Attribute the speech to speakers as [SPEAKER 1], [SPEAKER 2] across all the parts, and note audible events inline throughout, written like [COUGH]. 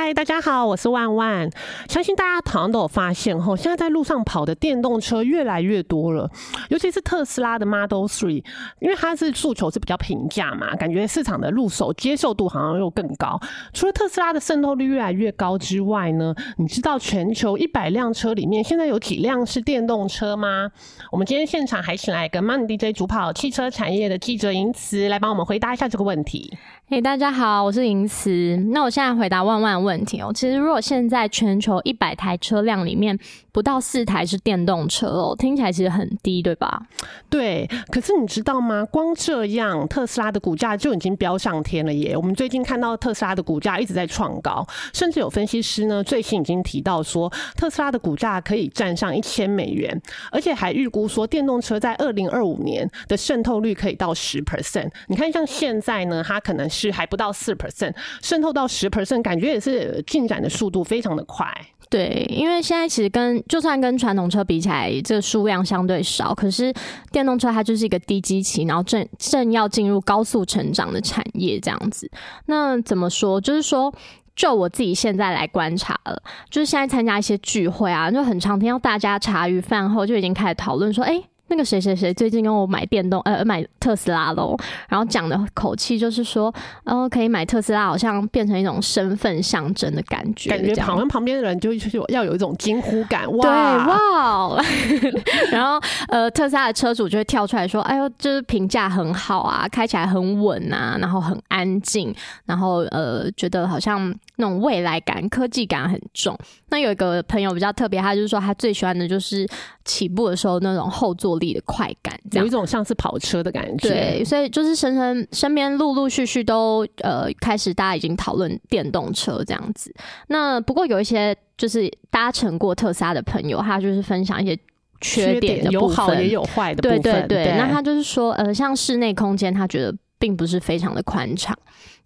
[SPEAKER 1] 嗨，大家好，我是万万。相信大家好像都有发现吼，现在在路上跑的电动车越来越多了，尤其是特斯拉的 Model Three，因为它是诉求是比较平价嘛，感觉市场的入手接受度好像又更高。除了特斯拉的渗透率越来越高之外呢，你知道全球一百辆车里面现在有几辆是电动车吗？我们今天现场还请来一个 MOND J 主跑汽车产业的记者银慈来帮我们回答一下这个问题。
[SPEAKER 2] 嘿，大家好，我是银慈。那我现在回答万万问题哦。其实，如果现在全球一百台车辆里面不到四台是电动车哦，听起来其实很低，对吧？
[SPEAKER 1] 对。可是你知道吗？光这样，特斯拉的股价就已经飙上天了耶！我们最近看到特斯拉的股价一直在创高，甚至有分析师呢最新已经提到说，特斯拉的股价可以站上一千美元，而且还预估说电动车在二零二五年的渗透率可以到十 percent。你看，像现在呢，它可能。是还不到四 percent，渗透到十 percent，感觉也是进展的速度非常的快。
[SPEAKER 2] 对，因为现在其实跟就算跟传统车比起来，这个数量相对少，可是电动车它就是一个低基期，然后正正要进入高速成长的产业这样子。那怎么说？就是说，就我自己现在来观察了，就是现在参加一些聚会啊，就很常听到大家茶余饭后就已经开始讨论说，哎。那个谁谁谁最近跟我买电动呃买特斯拉喽，然后讲的口气就是说，哦可以买特斯拉，好像变成一种身份象征的感觉，
[SPEAKER 1] 感觉好像旁边的人就就要有一种惊呼感，哇
[SPEAKER 2] 对哇，[LAUGHS] 然后呃特斯拉的车主就会跳出来说，哎呦就是评价很好啊，开起来很稳啊，然后很安静，然后呃觉得好像那种未来感、科技感很重。那有一个朋友比较特别，他就是说他最喜欢的就是起步的时候那种后座。力的快感，
[SPEAKER 1] 有一种像是跑车的感觉。
[SPEAKER 2] 对，所以就是身身身边陆陆续续都呃开始，大家已经讨论电动车这样子。那不过有一些就是搭乘过特斯拉的朋友，他就是分享一些缺点的
[SPEAKER 1] 有好也有坏的部
[SPEAKER 2] 分。对对对，那他就是说，呃，像室内空间，他觉得并不是非常的宽敞。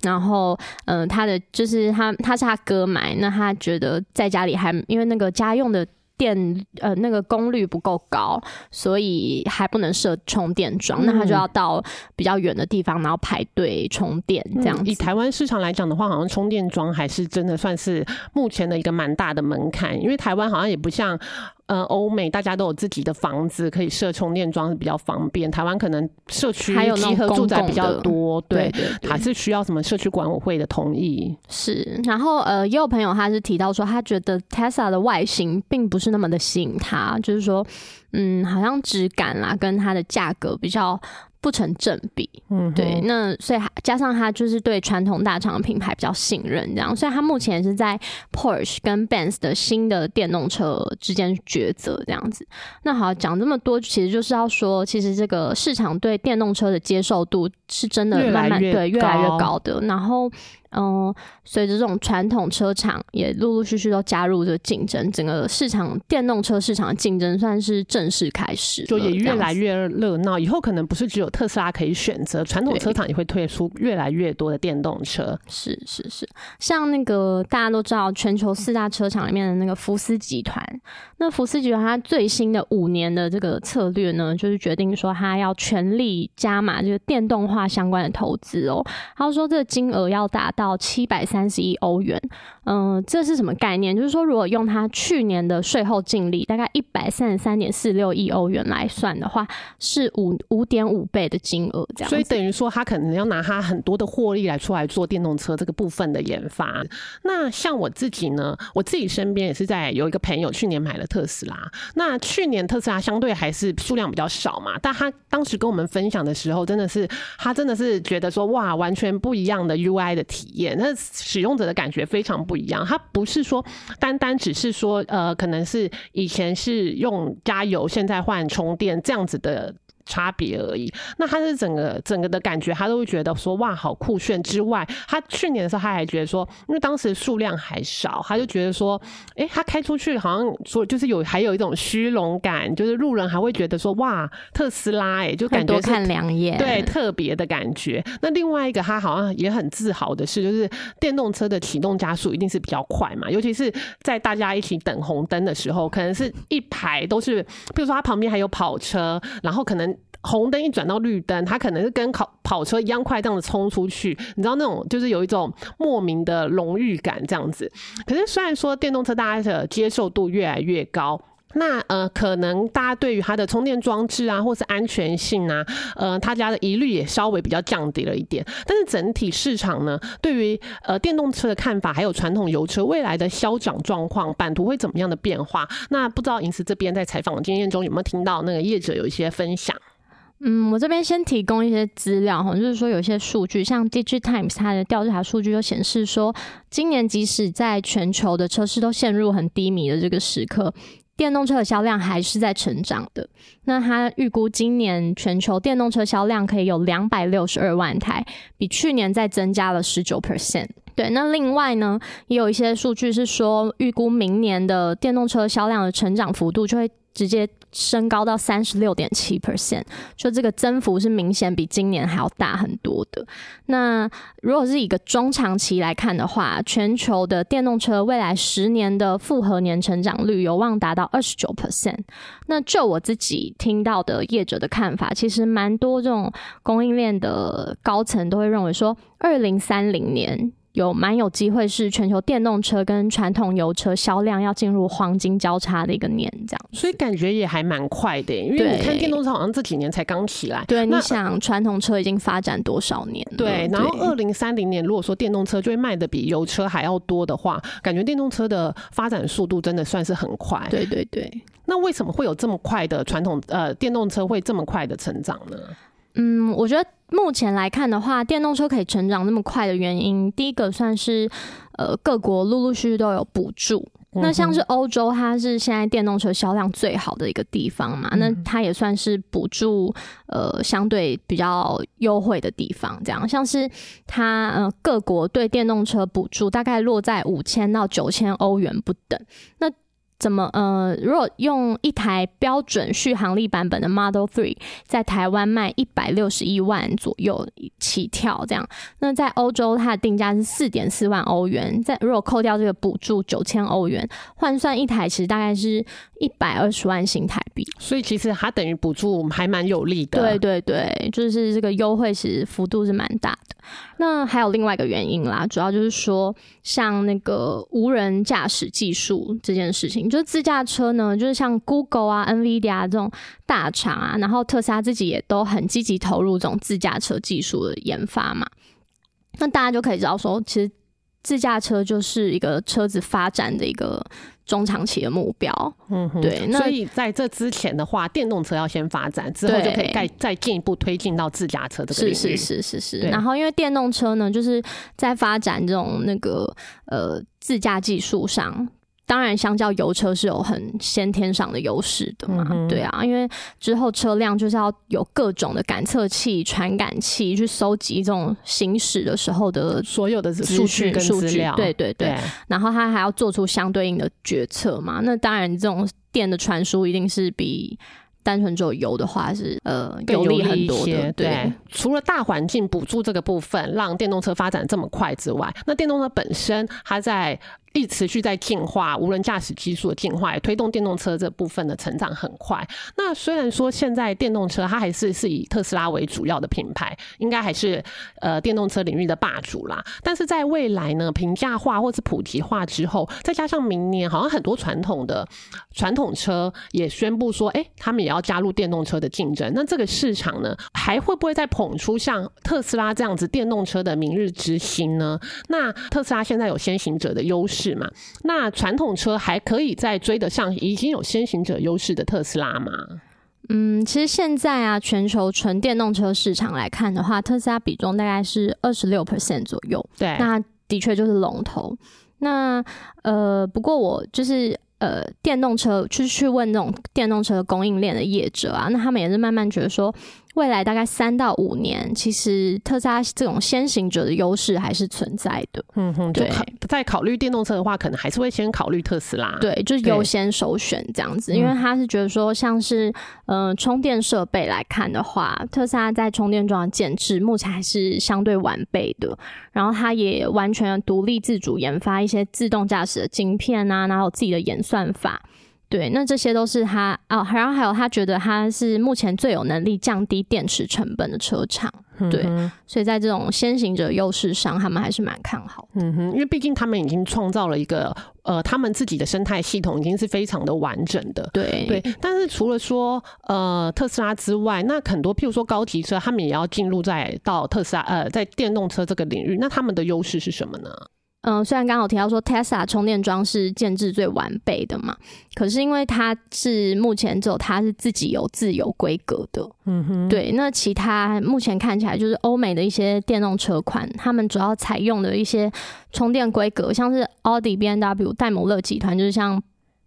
[SPEAKER 2] 然后，嗯，他的就是他他是他哥买，那他觉得在家里还因为那个家用的。电呃那个功率不够高，所以还不能设充电桩，那他就要到比较远的地方，然后排队充电这样。
[SPEAKER 1] 以台湾市场来讲的话，好像充电桩还是真的算是目前的一个蛮大的门槛，因为台湾好像也不像。呃，欧美大家都有自己的房子，可以设充电桩是比较方便。台湾可能社区集合住宅比较多，对，还是需要什么社区管委会的同意。
[SPEAKER 2] 是，然后呃，也有朋友他是提到说，他觉得 Tesla 的外形并不是那么的吸引他，就是说，嗯，好像质感啦，跟它的价格比较。不成正比，嗯，对，那所以加上他就是对传统大厂的品牌比较信任，这样，所以他目前是在 Porsche 跟 Benz 的新的电动车之间抉择这样子。那好，讲这么多，其实就是要说，其实这个市场对电动车的接受度是真的慢慢对越来越高的，然后。嗯，随着这种传统车厂也陆陆续续都加入这个竞争，整个市场电动车市场的竞争算是正式开始，
[SPEAKER 1] 就也越来越热闹。以后可能不是只有特斯拉可以选择，传统车厂也会推出越来越多的电动车。
[SPEAKER 2] 是是是，像那个大家都知道，全球四大车厂里面的那个福斯集团，那福斯集团它最新的五年的这个策略呢，就是决定说它要全力加码这个电动化相关的投资哦。他说这个金额要达到。到七百三十亿欧元，嗯，这是什么概念？就是说，如果用它去年的税后净利大概一百三十三点四六亿欧元来算的话，是五五点五倍的金额，这样。
[SPEAKER 1] 所以等于说，他可能要拿他很多的获利来出来做电动车这个部分的研发。那像我自己呢，我自己身边也是在有一个朋友去年买了特斯拉。那去年特斯拉相对还是数量比较少嘛，但他当时跟我们分享的时候，真的是他真的是觉得说，哇，完全不一样的 UI 的体。也那使用者的感觉非常不一样，它不是说单单只是说，呃，可能是以前是用加油，现在换充电这样子的。差别而已。那他是整个整个的感觉，他都会觉得说哇，好酷炫。之外，他去年的时候他还觉得说，因为当时数量还少，他就觉得说，哎，他开出去好像说就是有还有一种虚荣感，就是路人还会觉得说哇，特斯拉哎，就感觉
[SPEAKER 2] 看两眼，
[SPEAKER 1] 对，特别的感觉。那另外一个他好像也很自豪的是，就是电动车的启动加速一定是比较快嘛，尤其是在大家一起等红灯的时候，可能是一排都是，比如说他旁边还有跑车，然后可能。红灯一转到绿灯，它可能是跟跑跑车一样快这样子冲出去，你知道那种就是有一种莫名的荣誉感这样子。可是虽然说电动车大家的接受度越来越高。那呃，可能大家对于它的充电装置啊，或是安全性啊，呃，他家的疑虑也稍微比较降低了一点。但是整体市场呢，对于呃电动车的看法，还有传统油车未来的销涨状况，版图会怎么样的变化？那不知道银石这边在采访的经验中有没有听到那个业者有一些分享？
[SPEAKER 2] 嗯，我这边先提供一些资料哈，就是说有一些数据，像 DigiTimes 它的调查数据就显示说，今年即使在全球的车市都陷入很低迷的这个时刻。电动车的销量还是在成长的。那他预估今年全球电动车销量可以有两百六十二万台，比去年再增加了十九 percent。对，那另外呢，也有一些数据是说，预估明年的电动车销量的成长幅度就会。直接升高到三十六点七 percent，就这个增幅是明显比今年还要大很多的。那如果是一个中长期来看的话，全球的电动车未来十年的复合年成长率有望达到二十九 percent。那就我自己听到的业者的看法，其实蛮多这种供应链的高层都会认为说，二零三零年。有蛮有机会是全球电动车跟传统油车销量要进入黄金交叉的一个年，这样，
[SPEAKER 1] 所以感觉也还蛮快的。因为你看电动车好像这几年才刚起来，
[SPEAKER 2] 对，你想传统车已经发展多少年？
[SPEAKER 1] 对，然后二零三零年如果说电动车就会卖的比油车还要多的话，感觉电动车的发展速度真的算是很快。
[SPEAKER 2] 对对对，
[SPEAKER 1] 那为什么会有这么快的传统呃电动车会这么快的成长呢？
[SPEAKER 2] 嗯，我觉得目前来看的话，电动车可以成长那么快的原因，第一个算是呃各国陆陆续续都有补助。那像是欧洲，它是现在电动车销量最好的一个地方嘛，那它也算是补助呃相对比较优惠的地方。这样，像是它呃各国对电动车补助大概落在五千到九千欧元不等。那怎么呃，如果用一台标准续航力版本的 Model Three 在台湾卖一百六十一万左右起跳，这样，那在欧洲它的定价是四点四万欧元，在如果扣掉这个补助九千欧元，换算一台其实大概是一百二十万新台币。
[SPEAKER 1] 所以其实它等于补助还蛮有利的。
[SPEAKER 2] 对对对，就是这个优惠其实幅度是蛮大的。那还有另外一个原因啦，主要就是说，像那个无人驾驶技术这件事情，就是自驾车呢，就是像 Google 啊、NVIDIA 这种大厂啊，然后特斯拉自己也都很积极投入这种自驾车技术的研发嘛。那大家就可以知道说，其实自驾车就是一个车子发展的一个。中长期的目标，嗯，对，
[SPEAKER 1] 所以在这之前的话，电动车要先发展，之后就可以再再进一步推进到自驾车这个领域。
[SPEAKER 2] 是是是是是。然后，因为电动车呢，就是在发展这种那个呃自驾技术上。当然，相较油车是有很先天上的优势的嘛，对啊，因为之后车辆就是要有各种的感测器、传感器去收集这种行驶的时候的
[SPEAKER 1] 所有的数据跟资料，
[SPEAKER 2] 对对对，然后它还要做出相对应的决策嘛。那当然，这种电的传输一定是比。单纯只有油的话是呃有利很多的，对。
[SPEAKER 1] 除了大环境补助这个部分让电动车发展这么快之外，那电动车本身它在一持续在进化，无人驾驶技术的进化也推动电动车这部分的成长很快。那虽然说现在电动车它还是是以特斯拉为主要的品牌，应该还是呃电动车领域的霸主啦。但是在未来呢，平价化或是普及化之后，再加上明年好像很多传统的传统车也宣布说，哎，他们也要加入电动车的竞争，那这个市场呢，还会不会再捧出像特斯拉这样子电动车的明日之星呢？那特斯拉现在有先行者的优势嘛？那传统车还可以再追得上已经有先行者优势的特斯拉吗？
[SPEAKER 2] 嗯，其实现在啊，全球纯电动车市场来看的话，特斯拉比重大概是二十六 percent 左右。
[SPEAKER 1] 对，
[SPEAKER 2] 那的确就是龙头。那呃，不过我就是。呃，电动车去去问那种电动车供应链的业者啊，那他们也是慢慢觉得说。未来大概三到五年，其实特斯拉这种先行者的优势还是存在的。
[SPEAKER 1] 嗯哼，对，在考虑电动车的话，可能还是会先考虑特斯拉。
[SPEAKER 2] 对，就是优先首选这样子，因为他是觉得说，像是嗯充电设备来看的话，特斯拉在充电桩的建制目前还是相对完备的。然后它也完全独立自主研发一些自动驾驶的晶片啊，然后自己的演算法。对，那这些都是他哦，然后还有他觉得他是目前最有能力降低电池成本的车厂。对，所以在这种先行者优势上，他们还是蛮看好。
[SPEAKER 1] 嗯哼，因为毕竟他们已经创造了一个呃，他们自己的生态系统已经是非常的完整的。
[SPEAKER 2] 对
[SPEAKER 1] 对，但是除了说呃特斯拉之外，那很多譬如说高级车，他们也要进入在到特斯拉呃在电动车这个领域，那他们的优势是什么呢？
[SPEAKER 2] 嗯，虽然刚好提到说 Tesla 充电桩是建制最完备的嘛，可是因为它是目前只有它是自己有自有规格的，嗯哼，对。那其他目前看起来就是欧美的一些电动车款，他们主要采用的一些充电规格，像是奥迪、B N W、戴姆勒集团，就是像。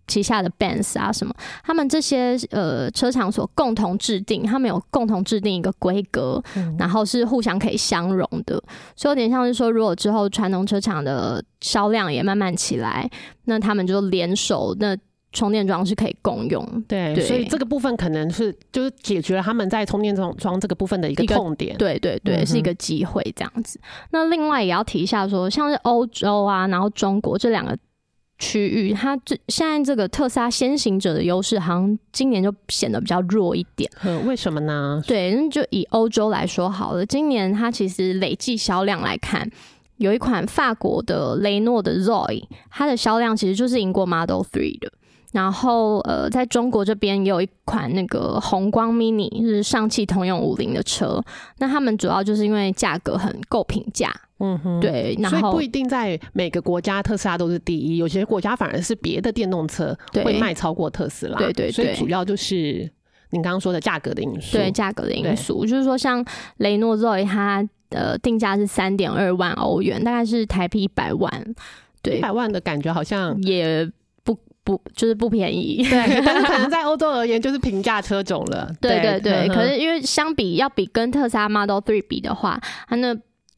[SPEAKER 2] 旗下的 Benz 啊，什么？他们这些呃车厂所共同制定，他们有共同制定一个规格，然后是互相可以相容的，所以有点像是说，如果之后传统车厂的销量也慢慢起来，那他们就联手，那充电桩是可以共用。
[SPEAKER 1] 对，所以这个部分可能是就是解决了他们在充电桩装这个部分的一个痛点。
[SPEAKER 2] 对对对，是一个机会这样子。那另外也要提一下说，像是欧洲啊，然后中国这两个。区域，它这现在这个特斯拉先行者的优势，好像今年就显得比较弱一点。
[SPEAKER 1] 嗯，为什么呢？
[SPEAKER 2] 对，那就以欧洲来说好了，今年它其实累计销量来看，有一款法国的雷诺的 Zoe，它的销量其实就是赢过 Model Three 的。然后，呃，在中国这边也有一款那个红光 mini，是上汽通用五菱的车。那他们主要就是因为价格很够平价，嗯哼，对。
[SPEAKER 1] 所以不一定在每个国家特斯拉都是第一，有些国家反而是别的电动车会卖超过特斯拉。
[SPEAKER 2] 对对对。
[SPEAKER 1] 所以主要就是您刚刚说的价格的因素。
[SPEAKER 2] 对价格的因素，就是说像雷诺 Zoe，它的定价是三点二万欧元，大概是台币一百万。对，
[SPEAKER 1] 一百万的感觉好像
[SPEAKER 2] 也。不，就是不便宜。[LAUGHS]
[SPEAKER 1] 对，但是可能在欧洲而言，就是平价车种了。
[SPEAKER 2] 对对对，可是因为相比要比跟特斯拉 Model Three 比的话，它那。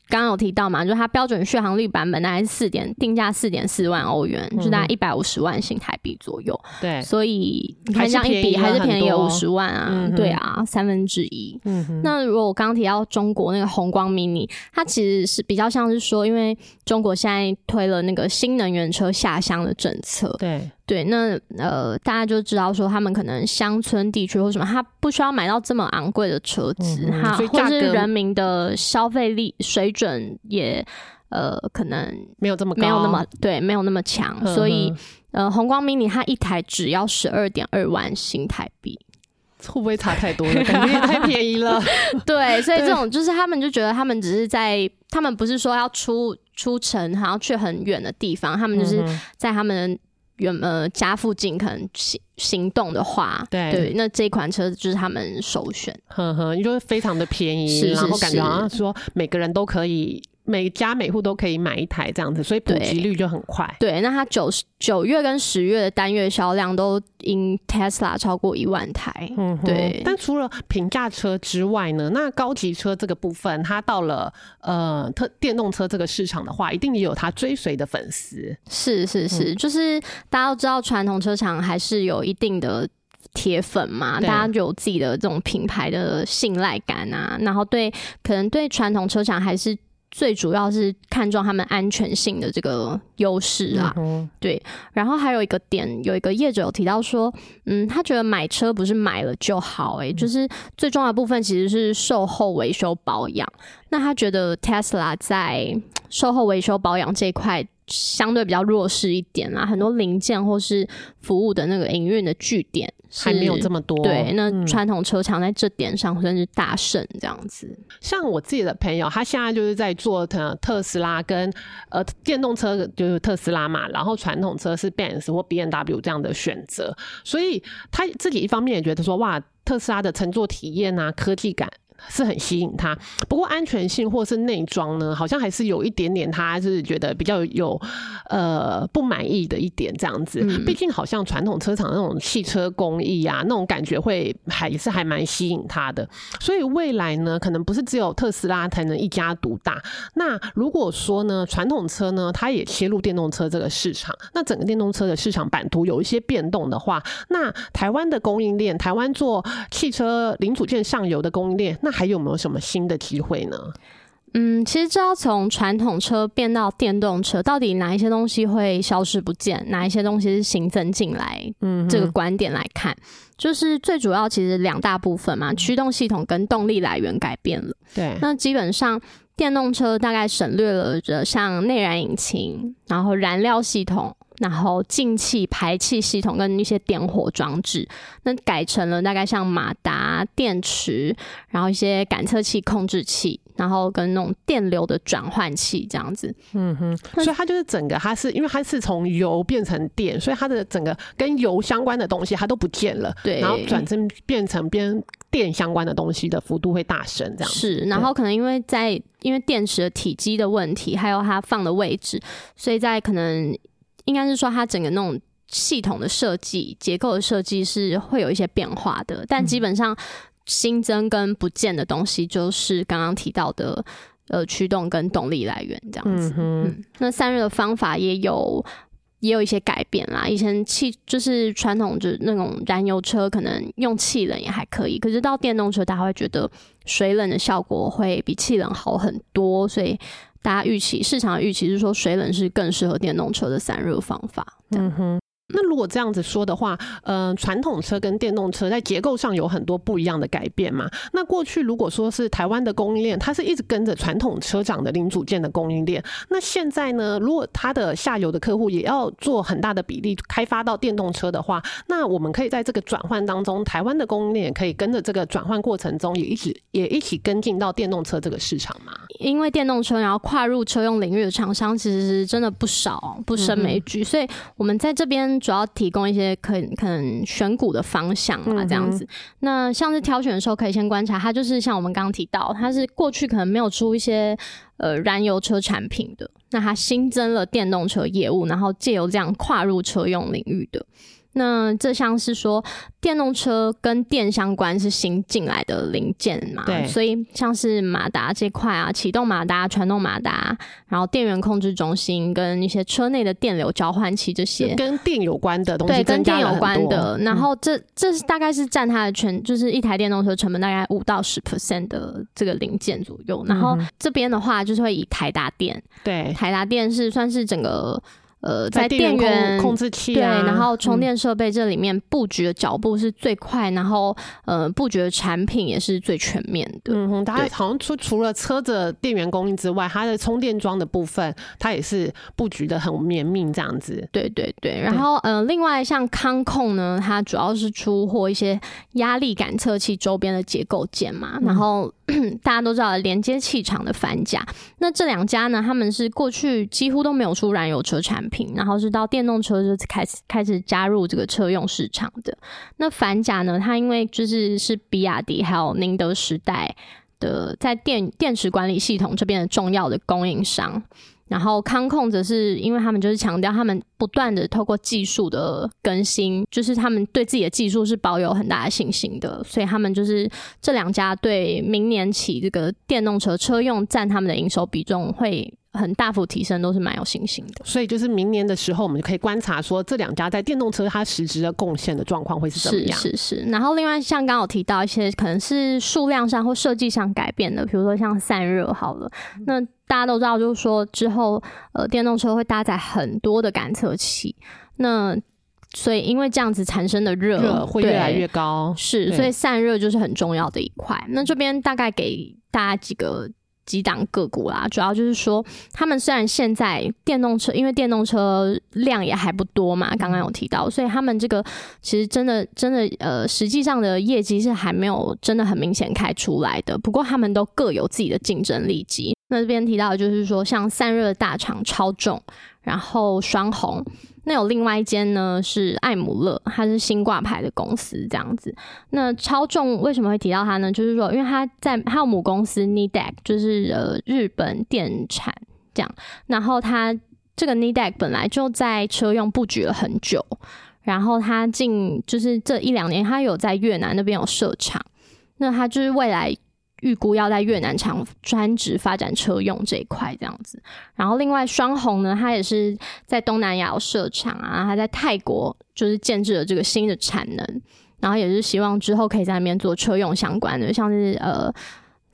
[SPEAKER 2] 刚刚有提到嘛，就是它标准续航力版本大概是四点定价四点四万欧元，就大概一百五十万新台币左右。
[SPEAKER 1] 对，
[SPEAKER 2] 所以你看这样一比，还是便宜了五十万啊？对啊，三分之一。那如果我刚刚提到中国那个红光 mini，它其实是比较像是说，因为中国现在推了那个新能源车下乡的政策。
[SPEAKER 1] 对。
[SPEAKER 2] 对，那呃，大家就知道说，他们可能乡村地区或什么，他不需要买到这么昂贵的车子，哈，或是人民的消费力水准也呃，可能
[SPEAKER 1] 没有这么
[SPEAKER 2] 没有那么对，没有那么强，所以呃，红光 mini 它一台只要十二点二万新台币，
[SPEAKER 1] 会不会差太多了？感觉也太便宜了。[LAUGHS]
[SPEAKER 2] 对，所以这种就是他们就觉得他们只是在，他们不是说要出出城，还要去很远的地方，他们就是在他们。原呃家附近可能行行动的话，
[SPEAKER 1] 对
[SPEAKER 2] 对，那这款车就是他们首选，
[SPEAKER 1] 呵呵，因为非常的便宜，然后感觉好像说每个人都可以。每家每户都可以买一台这样子，所以普及率就很快。
[SPEAKER 2] 对，那它九九月跟十月的单月销量都因 Tesla 超过一万台。嗯，对。
[SPEAKER 1] 但除了平价车之外呢，那高级车这个部分，它到了呃特电动车这个市场的话，一定也有它追随的粉丝。
[SPEAKER 2] 是是是，就是大家都知道，传统车厂还是有一定的铁粉嘛，大家就有自己的这种品牌的信赖感啊，然后对可能对传统车厂还是。最主要是看重他们安全性的这个优势啊，对。然后还有一个点，有一个业者有提到说，嗯，他觉得买车不是买了就好，哎，就是最重要的部分其实是售后维修保养。那他觉得 Tesla 在售后维修保养这一块。相对比较弱势一点啦，很多零件或是服务的那个营运的据点
[SPEAKER 1] 还没有这么多。
[SPEAKER 2] 对，那传统车厂在这点上算是大胜这样子。
[SPEAKER 1] 像我自己的朋友，他现在就是在做特特斯拉跟呃电动车，就是特斯拉嘛，然后传统车是 Benz 或 B N W 这样的选择，所以他自己一方面也觉得说，哇，特斯拉的乘坐体验啊，科技感。是很吸引他，不过安全性或是内装呢，好像还是有一点点，他是觉得比较有呃不满意的一点这样子。毕竟好像传统车厂那种汽车工艺啊，那种感觉会还是还蛮吸引他的。所以未来呢，可能不是只有特斯拉才能一家独大。那如果说呢，传统车呢，它也切入电动车这个市场，那整个电动车的市场版图有一些变动的话，那台湾的供应链，台湾做汽车零组件上游的供应链。那还有没有什么新的机会呢？
[SPEAKER 2] 嗯，其实这要从传统车变到电动车，到底哪一些东西会消失不见，哪一些东西是新增进来？嗯，这个观点来看，就是最主要其实两大部分嘛，驱动系统跟动力来源改变了。
[SPEAKER 1] 对，
[SPEAKER 2] 那基本上电动车大概省略了着像内燃引擎，然后燃料系统。然后进气、排气系统跟一些点火装置，那改成了大概像马达、电池，然后一些感测器、控制器，然后跟那种电流的转换器这样子。
[SPEAKER 1] 嗯哼，所以它就是整个，它是因为它是从油变成电，所以它的整个跟油相关的东西它都不见了。
[SPEAKER 2] 对，
[SPEAKER 1] 然后转成变成变电相关的东西的幅度会大升，这样
[SPEAKER 2] 是。然后可能因为在因为电池的体积的问题，还有它放的位置，所以在可能。应该是说，它整个那种系统的设计、结构的设计是会有一些变化的，但基本上新增跟不见的东西，就是刚刚提到的呃驱动跟动力来源这样子。嗯，那散热的方法也有也有一些改变啦。以前气就是传统就那种燃油车，可能用气冷也还可以，可是到电动车，大家会觉得水冷的效果会比气冷好很多，所以。大家预期市场预期是说，水冷是更适合电动车的散热方法。嗯哼。
[SPEAKER 1] 那如果这样子说的话，呃，传统车跟电动车在结构上有很多不一样的改变嘛？那过去如果说是台湾的供应链，它是一直跟着传统车厂的零组件的供应链，那现在呢，如果它的下游的客户也要做很大的比例开发到电动车的话，那我们可以在这个转换当中，台湾的供应链也可以跟着这个转换过程中也一直也一起跟进到电动车这个市场嘛？
[SPEAKER 2] 因为电动车然后跨入车用领域的厂商其实是真的不少，不胜枚举，所以我们在这边。主要提供一些可可能选股的方向啊，这样子。那像是挑选的时候，可以先观察它，就是像我们刚刚提到，它是过去可能没有出一些呃燃油车产品的，那它新增了电动车业务，然后借由这样跨入车用领域的。那这像是说，电动车跟电相关是新进来的零件嘛？
[SPEAKER 1] 对，
[SPEAKER 2] 所以像是马达这块啊，启动马达、传动马达，然后电源控制中心跟一些车内的电流交换器这些，
[SPEAKER 1] 跟电有关的东西，
[SPEAKER 2] 对，跟电有关的。然后这这是大概是占它的全，就是一台电动车成本大概五到十 percent 的这个零件左右。然后这边的话，就是会以台达电，
[SPEAKER 1] 对，
[SPEAKER 2] 台达电是算是整个。呃，
[SPEAKER 1] 在
[SPEAKER 2] 电源
[SPEAKER 1] 控制器
[SPEAKER 2] 对，然后充电设备这里面布局的脚步是最快，然后呃，布局的产品也是最全面的。
[SPEAKER 1] 嗯哼，它好像除除了车子电源供应之外，它的充电桩的部分，它也是布局的很绵密这样子。
[SPEAKER 2] 对对对，然后呃，另外像康控呢，它主要是出货一些压力感测器周边的结构件嘛，然后 [CLEARS THROAT] 大家都知道连接气场的反甲，那这两家呢，他们是过去几乎都没有出燃油车产。品，然后是到电动车就开始开始加入这个车用市场的。那反甲呢，它因为就是是比亚迪还有宁德时代的在电电池管理系统这边的重要的供应商。然后康控则是因为他们就是强调他们不断的透过技术的更新，就是他们对自己的技术是保有很大的信心的，所以他们就是这两家对明年起这个电动车车用占他们的营收比重会。很大幅提升都是蛮有信心的，
[SPEAKER 1] 所以就是明年的时候，我们就可以观察说这两家在电动车它实质的贡献的状况会是怎么样。
[SPEAKER 2] 是是是。然后另外像刚刚提到一些可能是数量上或设计上改变的，比如说像散热好了，那大家都知道就是说之后呃电动车会搭载很多的感测器，那所以因为这样子产生的热
[SPEAKER 1] 会越来越高，
[SPEAKER 2] 是所以散热就是很重要的一块。那这边大概给大家几个。几档个股啦，主要就是说，他们虽然现在电动车，因为电动车量也还不多嘛，刚刚有提到，所以他们这个其实真的真的呃，实际上的业绩是还没有真的很明显开出来的。不过他们都各有自己的竞争力级。那这边提到就是说，像散热大厂超重，然后双红。那有另外一间呢，是艾姆勒，它是新挂牌的公司，这样子。那超重为什么会提到它呢？就是说，因为它在它有母公司 Nidec，就是呃日本电产这样。然后它这个 Nidec 本来就在车用布局了很久，然后它近就是这一两年，它有在越南那边有设厂。那它就是未来。预估要在越南厂专职发展车用这一块这样子，然后另外双红呢，它也是在东南亚有设厂啊，它在泰国就是建制了这个新的产能，然后也是希望之后可以在那边做车用相关的，像是呃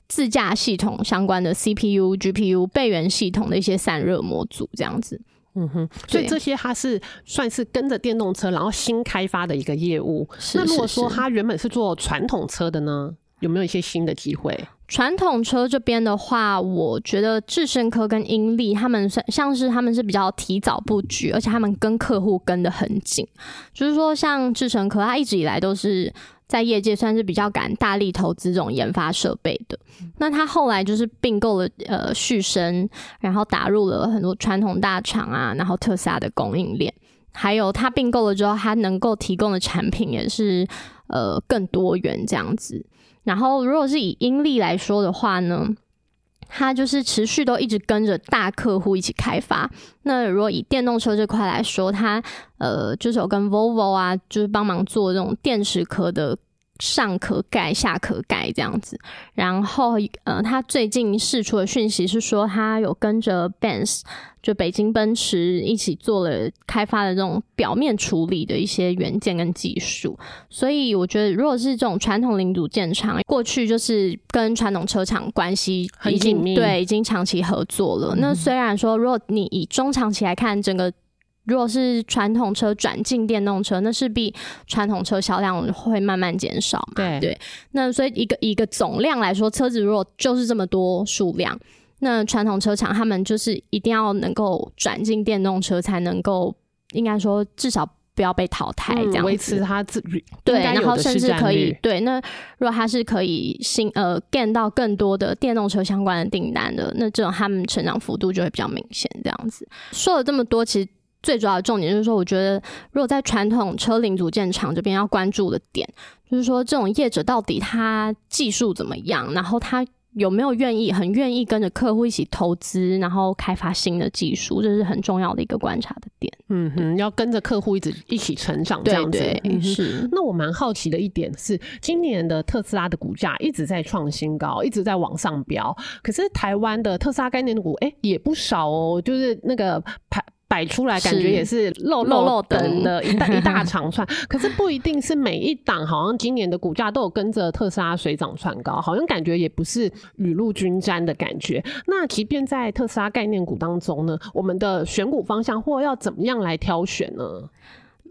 [SPEAKER 2] 自驾系统相关的 CPU、GPU、备源系统的一些散热模组这样子。
[SPEAKER 1] 嗯哼，所以这些它是算是跟着电动车，然后新开发的一个业务。那如果说它原本是做传统车的呢，有没有一些新的机会？
[SPEAKER 2] 传统车这边的话，我觉得智胜科跟英利他们算像是他们是比较提早布局，而且他们跟客户跟得很紧。就是说，像智胜科，它一直以来都是。在业界算是比较敢大力投资这种研发设备的，那他后来就是并购了呃旭升，然后打入了很多传统大厂啊，然后特斯拉的供应链，还有他并购了之后，他能够提供的产品也是呃更多元这样子。然后如果是以英利来说的话呢？它就是持续都一直跟着大客户一起开发。那如果以电动车这块来说，它呃就是有跟 Volvo 啊，就是帮忙做这种电池壳的。上可盖下可盖这样子，然后呃，他最近释出的讯息是说，他有跟着 Benz 就北京奔驰一起做了开发的这种表面处理的一些元件跟技术。所以我觉得，如果是这种传统零组件厂，过去就是跟传统车厂关系
[SPEAKER 1] 很紧密，
[SPEAKER 2] 对，已经长期合作了。那虽然说，如果你以中长期来看，整个如果是传统车转进电动车，那势必传统车销量会慢慢减少嘛？对，那所以一个一个总量来说，车子如果就是这么多数量，那传统车厂他们就是一定要能够转进电动车，才能够应该说至少不要被淘汰，这样
[SPEAKER 1] 维持它自
[SPEAKER 2] 对，然后甚至可以对。那如果它是可以新呃 get 到更多的电动车相关的订单的，那这种他们成长幅度就会比较明显。这样子说了这么多，其实。最主要的重点就是说，我觉得如果在传统车龄组件厂这边要关注的点，就是说这种业者到底他技术怎么样，然后他。有没有愿意很愿意跟着客户一起投资，然后开发新的技术，这是很重要的一个观察的点。
[SPEAKER 1] 嗯哼，要跟着客户一直一起成长这样子。
[SPEAKER 2] 是。
[SPEAKER 1] 那我蛮好奇的一点是，今年的特斯拉的股价一直在创新高，一直在往上飙。可是台湾的特斯拉概念股，哎，也不少哦，就是那个排。摆出来感觉也是漏漏漏等的 [LAUGHS] 一大一大长串，可是不一定是每一档，好像今年的股价都有跟着特斯拉水涨船高，好像感觉也不是雨露均沾的感觉。那即便在特斯拉概念股当中呢，我们的选股方向或要怎么样来挑选呢？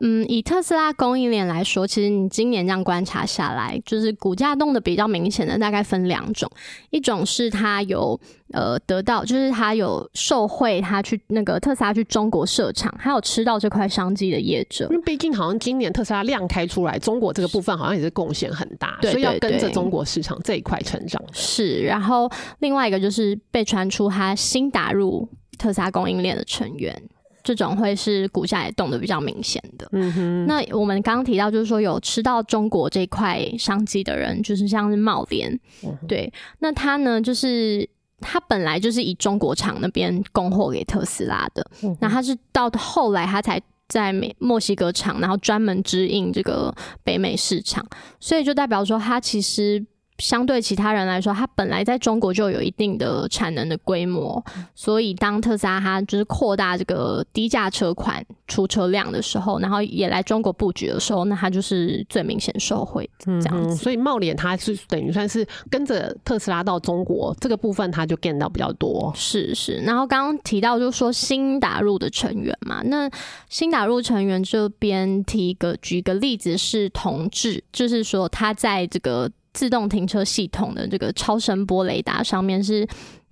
[SPEAKER 2] 嗯，以特斯拉供应链来说，其实你今年这样观察下来，就是股价动的比较明显的，大概分两种，一种是它有呃得到，就是它有受惠，它去那个特斯拉去中国设厂，还有吃到这块商机的业者。
[SPEAKER 1] 因为毕竟好像今年特斯拉量开出来，中国这个部分好像也是贡献很大，
[SPEAKER 2] 所
[SPEAKER 1] 以要跟着中国市场这一块成长。
[SPEAKER 2] 是，然后另外一个就是被传出它新打入特斯拉供应链的成员。这种会是股价也动得比较明显的。嗯哼，那我们刚刚提到，就是说有吃到中国这块商机的人，就是像是茂联，对，那他呢，就是他本来就是以中国厂那边供货给特斯拉的，那他是到后来他才在美墨西哥厂，然后专门支应这个北美市场，所以就代表说他其实。相对其他人来说，它本来在中国就有一定的产能的规模，所以当特斯拉它就是扩大这个低价车款出车量的时候，然后也来中国布局的时候，那它就是最明显受惠这样子。
[SPEAKER 1] 所以茂联它是等于算是跟着特斯拉到中国这个部分，它就 get 到比较多。
[SPEAKER 2] 是是，然后刚刚提到就是说新打入的成员嘛，那新打入成员这边提一个举个例子是同志，就是说他在这个。自动停车系统的这个超声波雷达上面是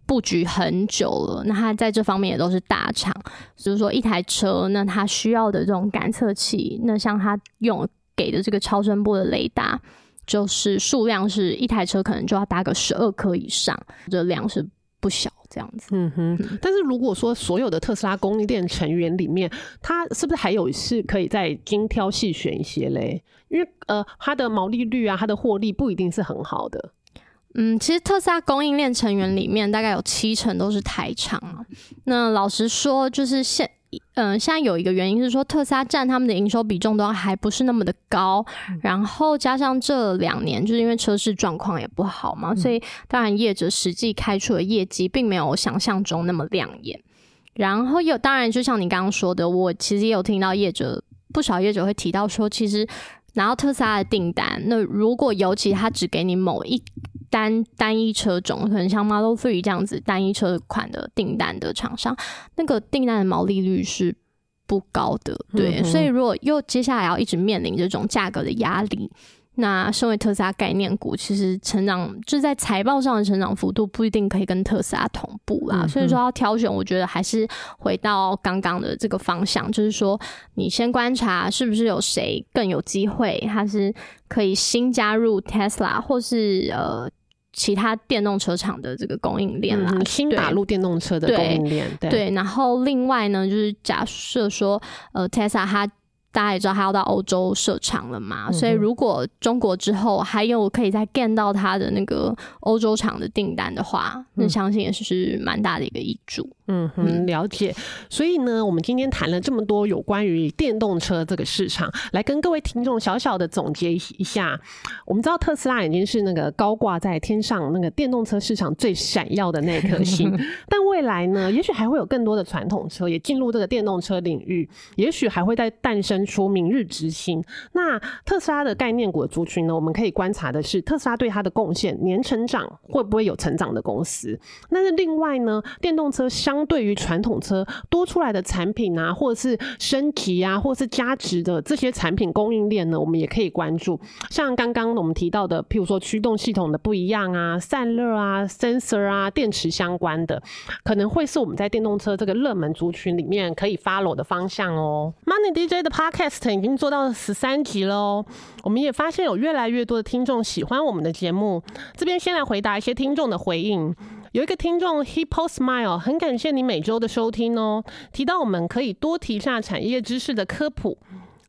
[SPEAKER 2] 布局很久了，那它在这方面也都是大厂。就是说，一台车那它需要的这种感测器，那像它用给的这个超声波的雷达，就是数量是一台车可能就要搭个十二颗以上，这量是不小。这样子，
[SPEAKER 1] 嗯哼。但是如果说所有的特斯拉供应链成员里面，它是不是还有是可以再精挑细选一些嘞？因为呃，它的毛利率啊，它的获利不一定是很好的。
[SPEAKER 2] 嗯，其实特斯拉供应链成员里面大概有七成都是台厂啊。那老实说，就是现。嗯，现在有一个原因是说，特斯拉占他们的营收比重都还不是那么的高，然后加上这两年就是因为车市状况也不好嘛，所以当然业者实际开出的业绩并没有想象中那么亮眼。然后有当然，就像你刚刚说的，我其实也有听到业者不少业者会提到说，其实拿到特斯拉的订单，那如果尤其他只给你某一单单一车种，可能像 Model Three 这样子单一车款的订单的厂商，那个订单的毛利率是不高的。对，所以如果又接下来要一直面临这种价格的压力。那身为特斯拉概念股，其实成长就是在财报上的成长幅度不一定可以跟特斯拉同步啦。所以说要挑选，我觉得还是回到刚刚的这个方向，就是说你先观察是不是有谁更有机会，他是可以新加入 Tesla 或是呃其他电动车厂的这个供应链啦，
[SPEAKER 1] 新打入电动车的供应链。
[SPEAKER 2] 对，然后另外呢，就是假设说呃 Tesla 它。大家也知道它要到欧洲设厂了嘛，所以如果中国之后还有可以再 get 到它的那个欧洲厂的订单的话，那相信也是蛮大的一个益助。
[SPEAKER 1] 嗯哼，了解。所以呢，我们今天谈了这么多有关于电动车这个市场，来跟各位听众小小的总结一下。我们知道特斯拉已经是那个高挂在天上那个电动车市场最闪耀的那颗星，[LAUGHS] 但未来呢，也许还会有更多的传统车也进入这个电动车领域，也许还会再诞生出明日之星。那特斯拉的概念股的族群呢，我们可以观察的是特斯拉对它的贡献年成长会不会有成长的公司？那是另外呢，电动车相对于传统车多出来的产品啊，或者是升级啊，或者是加值的这些产品供应链呢，我们也可以关注。像刚刚我们提到的，譬如说驱动系统的不一样啊，散热啊，sensor 啊，电池相关的，可能会是我们在电动车这个热门族群里面可以发搂的方向哦。Money DJ 的 podcast 已经做到十三集了哦，我们也发现有越来越多的听众喜欢我们的节目。这边先来回答一些听众的回应。有一个听众 Hippo Smile，很感谢你每周的收听哦。提到我们可以多提下产业知识的科普，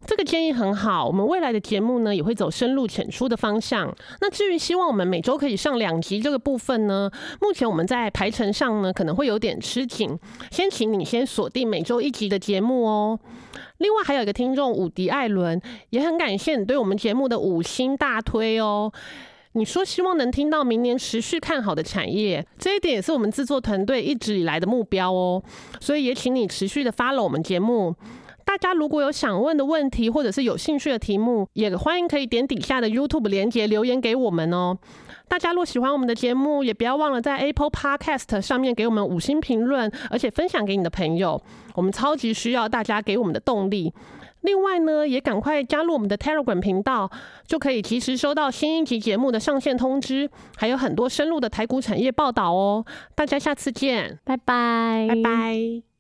[SPEAKER 1] 这个建议很好。我们未来的节目呢，也会走深入浅出的方向。那至于希望我们每周可以上两集这个部分呢，目前我们在排程上呢，可能会有点吃紧。先请你先锁定每周一集的节目哦。另外还有一个听众伍迪艾伦，也很感谢你对我们节目的五星大推哦。你说希望能听到明年持续看好的产业，这一点也是我们制作团队一直以来的目标哦。所以也请你持续的 follow 我们节目。大家如果有想问的问题，或者是有兴趣的题目，也欢迎可以点底下的 YouTube 连接留言给我们哦。大家若喜欢我们的节目，也不要忘了在 Apple Podcast 上面给我们五星评论，而且分享给你的朋友。我们超级需要大家给我们的动力。另外呢，也赶快加入我们的 Telegram 频道，就可以及时收到新一集节目的上线通知，还有很多深入的台股产业报道哦。大家下次见，
[SPEAKER 2] 拜拜，
[SPEAKER 1] 拜拜。